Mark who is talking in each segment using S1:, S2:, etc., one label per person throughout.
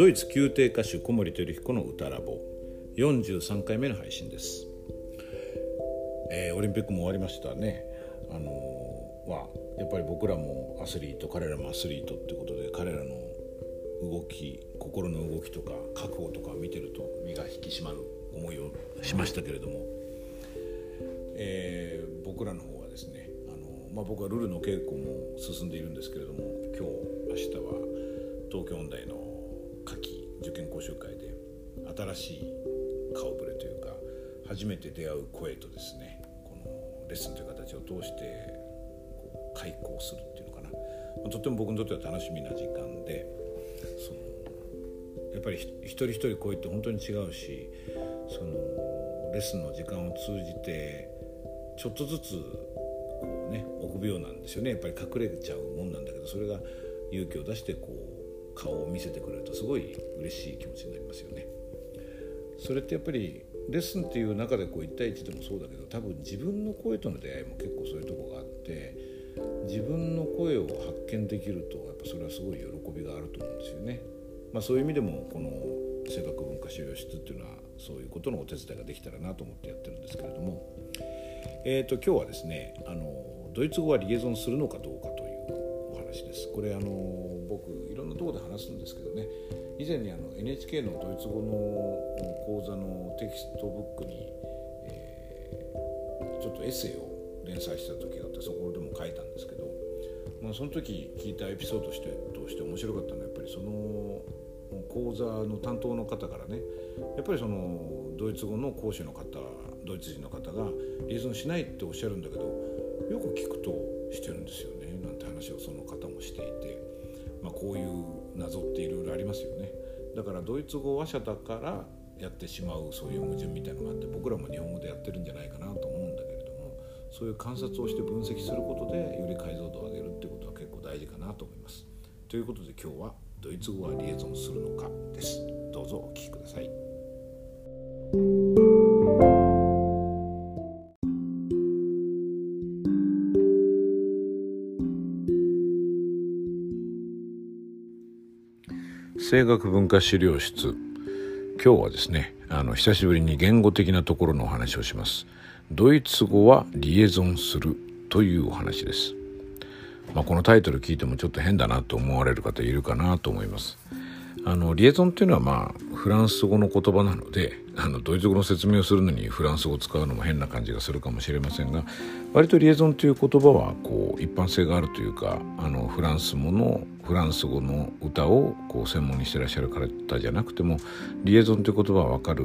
S1: ドイツ宮廷歌手小森照彦の歌ラボ43回目の配信です、えー、オリンピックも終わりましたね。あのー、まあやっぱり僕らもアスリート彼らもアスリートってことで彼らの動き心の動きとか覚悟とかを見てると身が引き締まる思いをしましたけれども、えー、僕らの方はですねあの、まあ、僕はルールの稽古も進んでいるんですけれども今日明日は東京音大の夏季受験講習会で新しい顔ぶれというか初めて出会う声とですねこのレッスンという形を通してこう開講するっていうのかな、とっても僕にとっては楽しみな時間でそのやっぱり一人一人声って本当に違うしそのレッスンの時間を通じてちょっとずつこうね臆病なんですよね。やっぱり隠れちゃうもんなんだけどそれが勇気を出してこう顔を見せてくれるとすごい嬉しい気持ちになりますよね。それってやっぱりレッスンっていう中でこう1対1でもそうだけど多分自分の声との出会いも結構そういうとこがあって自分の声を発見できるとやっぱそれはすごい喜びがあると思うんですよね。まあ、そういう意味でもこの声楽文化資料室っていうのはそういうことのお手伝いができたらなと思ってやってるんですけれども、えー、と今日はですねあのドイツ語はリエゾンするのかどうかというお話です。これあの僕ところで話すんですけどね。以前にあの NHK のドイツ語の講座のテキストブックに、えー、ちょっとエッセイを連載した時があってそこでも書いたんですけど、まあ、その時聞いたエピソードとしてとして面白かったのはやっぱりその講座の担当の方からねやっぱりそのドイツ語の講師の方ドイツ人の方がリエゾンしないっておっしゃるんだけどよく聞くとしてるんですよねなんて話をその方もしていて、まあ、こういう謎っていろいろありますよね。だからドイツ語話者だからやってしまうそういう矛盾みたいのがあって僕らも日本語でやってるんじゃないかなと思うんだけれどもそういう観察をして分析することでより解像度を上げるってことは結構大事かなと思います。ということで今日はドイツ語はリエゾンするのかです。どうぞお聞きください。声楽文化資料室。今日はですねあの久しぶりに言語的なところのお話をします。ドイツ語はリエゾンするというお話です。まあ、このタイトル聞いてもちょっと変だなと思われる方いるかなと思います。あのリエゾンっていうのはまあフランス語の言葉なのであのドイツ語の説明をするのにフランス語を使うのも変な感じがするかもしれませんが割とリエゾンという言葉はこう一般性があるというかあのフランス語のフランス語の歌をこう専門にしてらっしゃる方じゃなくてもリエゾンという言葉は分かる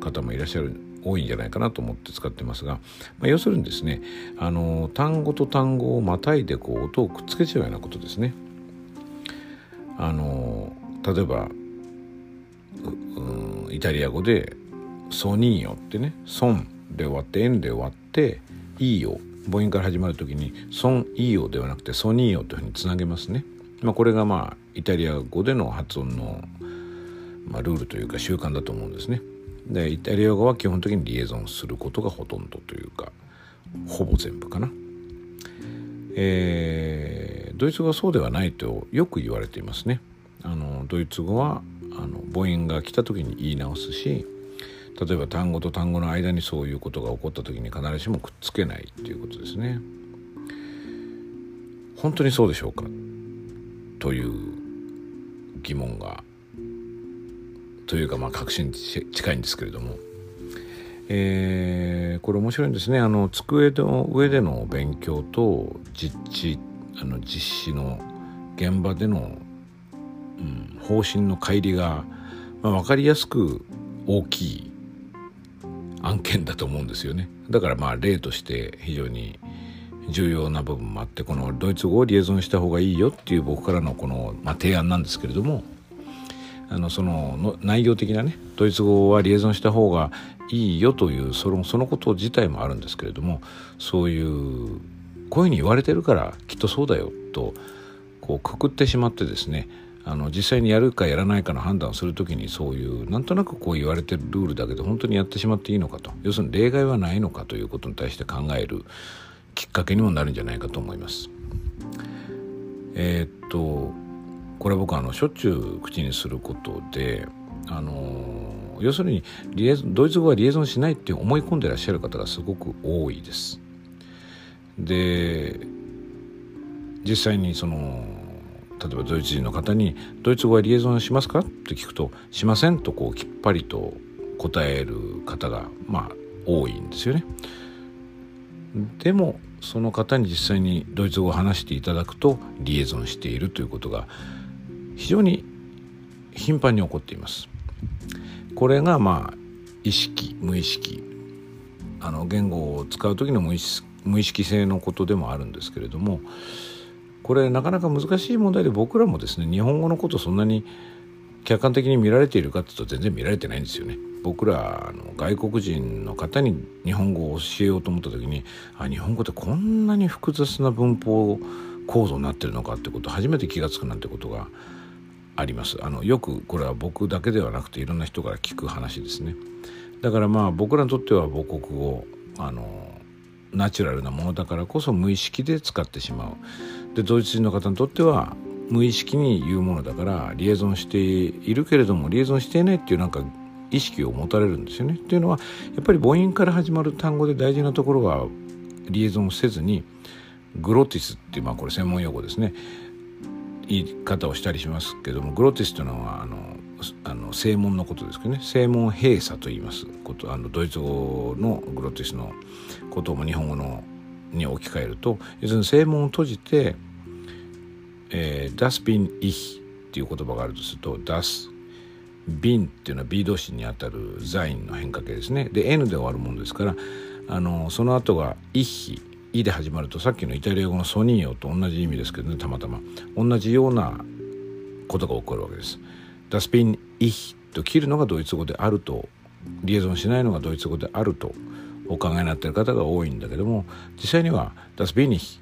S1: 方もいらっしゃる多いんじゃないかなと思って使ってますが、まあ、要するにですねあの単語と単語をまたいでこう音をくっつけちゃうようなことですね。あの例えば、イタリア語で「ソニーヨ」ってね「ソン」で終わって「エン」で終わって「いいよ」母音から始まる時に「ソン・いいよ」ではなくて「ソニーヨ」というふうにつなげますね。まあ、これがまあイタリア語での発音の、まあ、ルールというか習慣だと思うんですね。でイタリア語は基本的にリエゾンすることがほとんどというかほぼ全部かな。えー、ドイツ語はそうではないとよく言われていますね。あのドイツ語はあの母音が来た時に言い直すし例えば単語と単語の間にそういうことが起こった時に必ずしもくっつけないっていうことですね。本当にそうでしょうか？という疑問がというかまあ確信に近いんですけれども、えー、これ面白いんですね。あの机の上での勉強と実地あの実施の現場での、うん、方針の乖離が、まあ、分かりやすく大きい案件だと思うんですよね。だからまあ例として非常に重要な部分もあってこのドイツ語をリエゾンした方がいいよっていう僕からのこの、まあ、提案なんですけれどもあのそのの内容的なねドイツ語はリエゾンした方がいいよというそのそのこと自体もあるんですけれどもそういうこういうふうに言われてるからきっとそうだよとこうくくってしまってですねあの実際にやるかやらないかの判断をする時にそういうなんとなくこう言われてるルールだけど本当にやってしまっていいのかと要するに例外はないのかということに対して考えるきっかけにもなるんじゃないかと思います。えー、っとこれ僕あのしょっちゅう口にすることであの要するにドイツ語はリエゾンしないって思い込んでらっしゃる方がすごく多いです。で実際にその例えばドイツ人の方に「ドイツ語はリエゾンしますか?」って聞くと「しません」とこうきっぱりと答える方がまあ多いんですよね。でもその方に実際にドイツ語を話していただくとリエゾンしているということが非常に頻繁に起こっています。これがまあ意識無意識あの言語を使う時の無意識無意識性のことでもあるんですけれどもこれなかなか難しい問題で僕らもですね日本語のことそんなに客観的に見られているかというと全然見られてないんですよね。僕らあの外国人の方に日本語を教えようと思った時にあ日本語ってこんなに複雑な文法構造になってるのかってこと初めて気が付くなんてことがあります。あのよくこれは僕だけではなくていろんな人から聞く話ですね。だからまあ僕らにとっては母国語あのナチュラルなものだからこそ無意識で使ってしまう。でドイツ人の方にとっては無意識に言うものだからリエゾンしているけれどもリエゾンしていないっていうなんか意識を持たれるんですよね。っていうのはやっぱり母音から始まる単語で大事なところはリエゾンせずにグロティスっていうまあこれ専門用語ですね。言い方をしたりしますけどもグロテスというのはあのあの正門のことですけどね。正門閉鎖と言いますことあのドイツ語のグロテスのことも日本語のに置き換えると要するに正門を閉じて「えー、ダスピン・イヒ」っていう言葉があるとすると「ダスンっていうのは B 動詞にあたるザインの変化形ですね。で N で終わるものですからあのその後が「イヒ」「イ」で始まるとさっきのイタリア語の「ソニーヨ」と同じ意味ですけどねたまたま同じようなことが起こるわけです。ダスピン・イヒと切るのがドイツ語であるとリエゾンしないのがドイツ語であるとお考えになっている方が多いんだけども実際にはダスピン・イヒ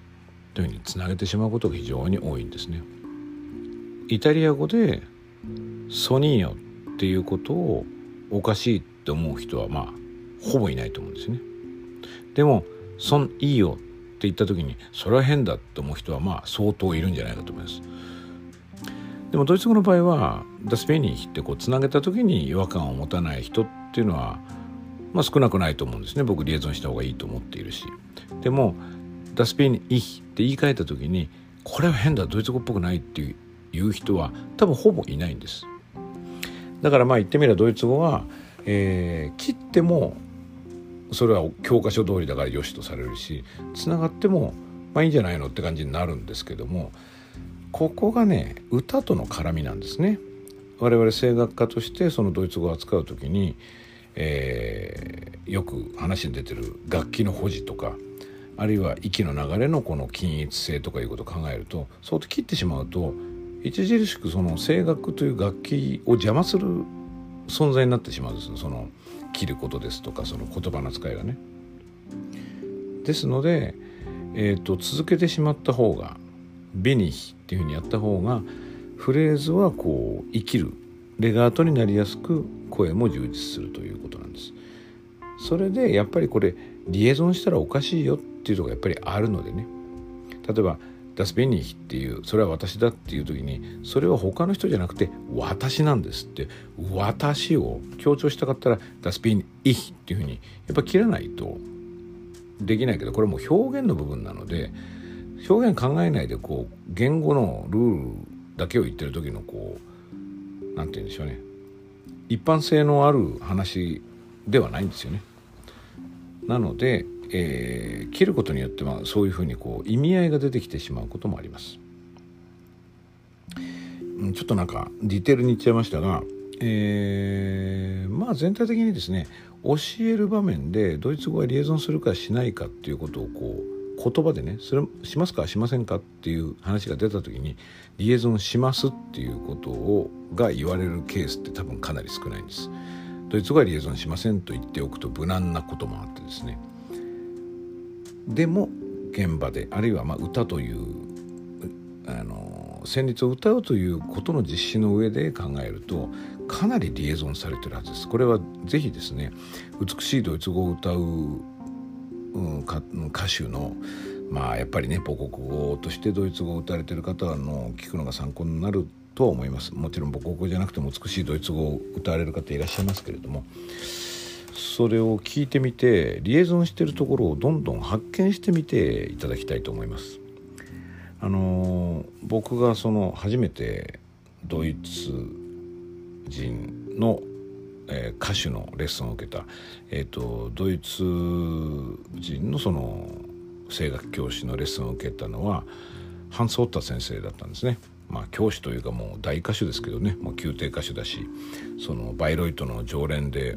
S1: というふうにつなげてしまうことが非常に多いんですね。イタリア語でソニーヨっていうことをおかしいって思う人はまあほぼいないと思うんですね。でも「そんいいよ」って言った時にそれは変だって思う人はまあ相当いるんじゃないかと思います。でもドイツ語の場合は「ダスペニー」ってこうつなげた時に違和感を持たない人っていうのは、まあ、少なくないと思うんですね僕リエゾンした方がいいと思っているし。でも「ダスペニー」って言い換えた時にこれは変だドイツ語っぽくないっていう人は多分ほぼいないんです。だからまあ言ってみればドイツ語は、えー、切ってもそれは教科書通りだから良しとされるしつながってもまあいいんじゃないのって感じになるんですけどもここがね歌との絡みなんですね。我々声楽家としてそのドイツ語を扱う時に、えー、よく話に出てる楽器の保持とかあるいは息の流れのこの均一性とかいうことを考えるとそうと切ってしまうと著しくその声楽という楽器を邪魔する存在になってしまうんですその切ることですとかその言葉の使いがね。ですので、えーと、続けてしまった方が「ベニヒ」っていうふうにやった方がフレーズはこう生きるレガートになりやすく声も充実するということなんです。それでやっぱりこれリエゾンしたらおかしいよっていうとこがやっぱりあるのでね例えばダスペニーっていうそれは私だっていう時にそれは他の人じゃなくて私なんですって私を強調したかったらダスペニーっていうふうにやっぱ切らないとできないけどこれも表現の部分なので表現考えないでこう言語のルールだけを言ってる時のこう何て言うんでしょうね一般性のある話ではないんですよね。なのでえー、切ることによってはそういうふうにこう意味合いが出てきてしまうこともあります。ちょっとなんかディテールに言っちゃいましたが、えー、まあ全体的にですね教える場面でドイツ語がリエゾンするかしないかっていうことをこう言葉でねそれしますかしませんかっていう話が出た時にリエゾンしますっていうことをが言われるケースって多分かなり少ないんです。ドイツ語はリエゾンしませんと言っておくと無難なこともあってですねでも現場であるいはま歌というあの旋律を歌うということの実施の上で考えるとかなりリエゾンされてるはずです。これはぜひですね美しいドイツ語を歌う、うん、歌手のまあやっぱりね母国語としてドイツ語を歌われてる方の聞くのが参考になるとは思いますもちろん母国語じゃなくても美しいドイツ語を歌われる方いらっしゃいますけれどもそれを聞いてみてリエゾンしてるところをどんどん発見してみていただきたいと思います。あの僕がその初めてドイツ人の、えー、歌手のレッスンを受けた、えーと、ドイツ人のその声楽教師のレッスンを受けたのはハンス・オッタ先生だったんですね。まあ、教師というかもう大歌手ですけどねもう宮廷歌手だしそのバイロイトの常連で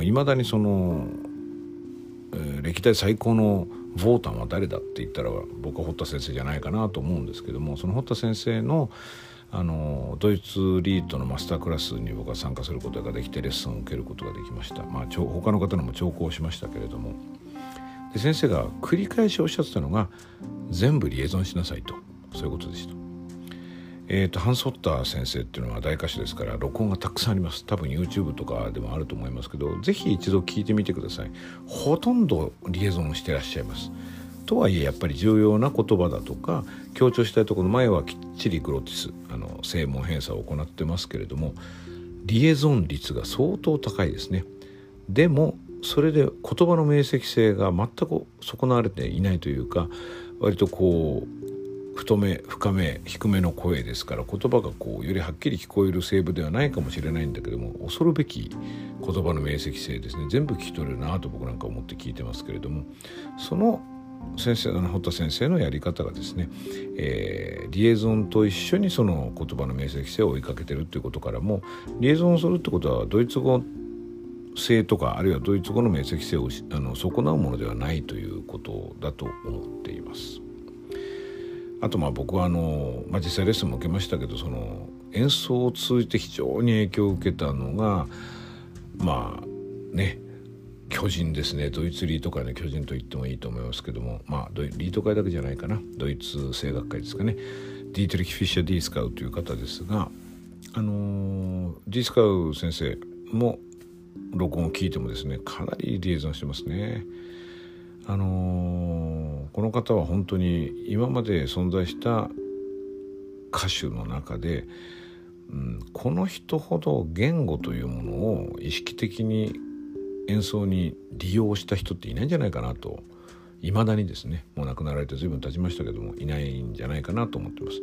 S1: いまだにその、えー、歴代最高のヴォータンは誰だって言ったら僕は堀田先生じゃないかなと思うんですけどもその堀田先生のあのドイツリードのマスタークラスに僕は参加することができてレッスンを受けることができました、まあ、他の方のも聴講しましたけれども。で先生が繰り返しおっしゃってたのが全部リエゾンしなさいと。そういうことでした。えーと、ハンソッター先生っていうのは大歌手ですから録音がたくさんあります。多分 YouTube とかでもあると思いますけど是非一度聞いてみてください。ほとんどリエゾンしてらっしゃいます。とはいえやっぱり重要な言葉だとか強調したいところの前はきっちりグロティスあの声紋偏差を行ってますけれどもリエゾン率が相当高いですね。でもそれで言葉の明晰性が全く損なわれていないというか割とこう太め深め低めの声ですから言葉がこうよりはっきり聞こえる声部ではないかもしれないんだけども恐るべき言葉の明晰性ですね全部聞き取れるなと僕なんか思って聞いてますけれどもその先生堀田先生のやり方がですね、えー、リエゾンと一緒にその言葉の明晰性を追いかけてるっていうことからもリエゾンするってことはドイツ語性とかあるいはドイツ語の明晰性をあの損なうものではないということだと思っています。あとまあ僕はあの、まあ、実際レッスンも受けましたけどその演奏を通じて非常に影響を受けたのがまあね巨人ですね。ドイツリート界の巨人と言ってもいいと思いますけどもまあリート界だけじゃないかな。ドイツ声楽界ですかね。ディートリヒ・フィッシャー・ディースカウという方ですがあのディースカウ先生も録音を聞いてもですねかなりリエゾンしてますね。あのー、この方は本当に今まで存在した歌手の中で、うん、この人ほど言語というものを意識的に演奏に利用した人っていないんじゃないかなといまだにですねもう亡くなられて随分経ちましたけどもいないんじゃないかなと思ってます。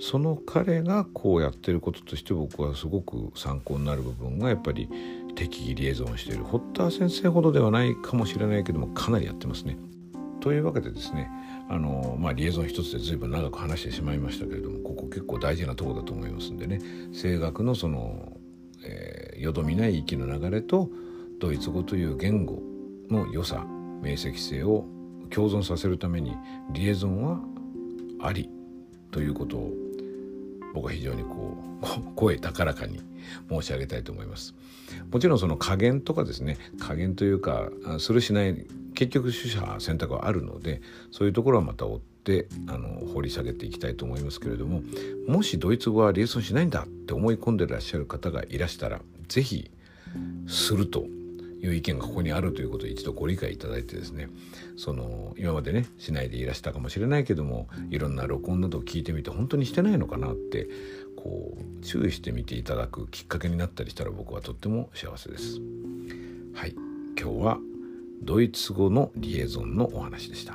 S1: その彼がこうやってることとして僕はすごく参考になる部分がやっぱり適宜リエゾンしている堀田先生ほどではないかもしれないけどもかなりやってますね。というわけでですねあの、まあ、リエゾン一つで随分長く話してしまいましたけれどもここ結構大事なとこだと思いますんでね声楽のその、えー、よどみない息の流れとドイツ語という言語の良さ明晰性を共存させるためにリエゾンはありということを僕は非常にこう 声高らかに申し上げたいと思います。もちろんその加減とかですね加減というかするしない結局取捨選択はあるのでそういうところはまた追ってあの掘り下げていきたいと思いますけれどももしドイツ語はリエゾンしないんだって思い込んでらっしゃる方がいらしたら是非するという意見がここにあるということを一度ご理解いただいてですねその今までねしないでいらしたかもしれないけどもいろんな録音などを聞いてみて本当にしてないのかなってこう注意してみていただくきっかけになったりしたら僕はとっても幸せです。はい今日はドイツ語のリエゾンのお話でした。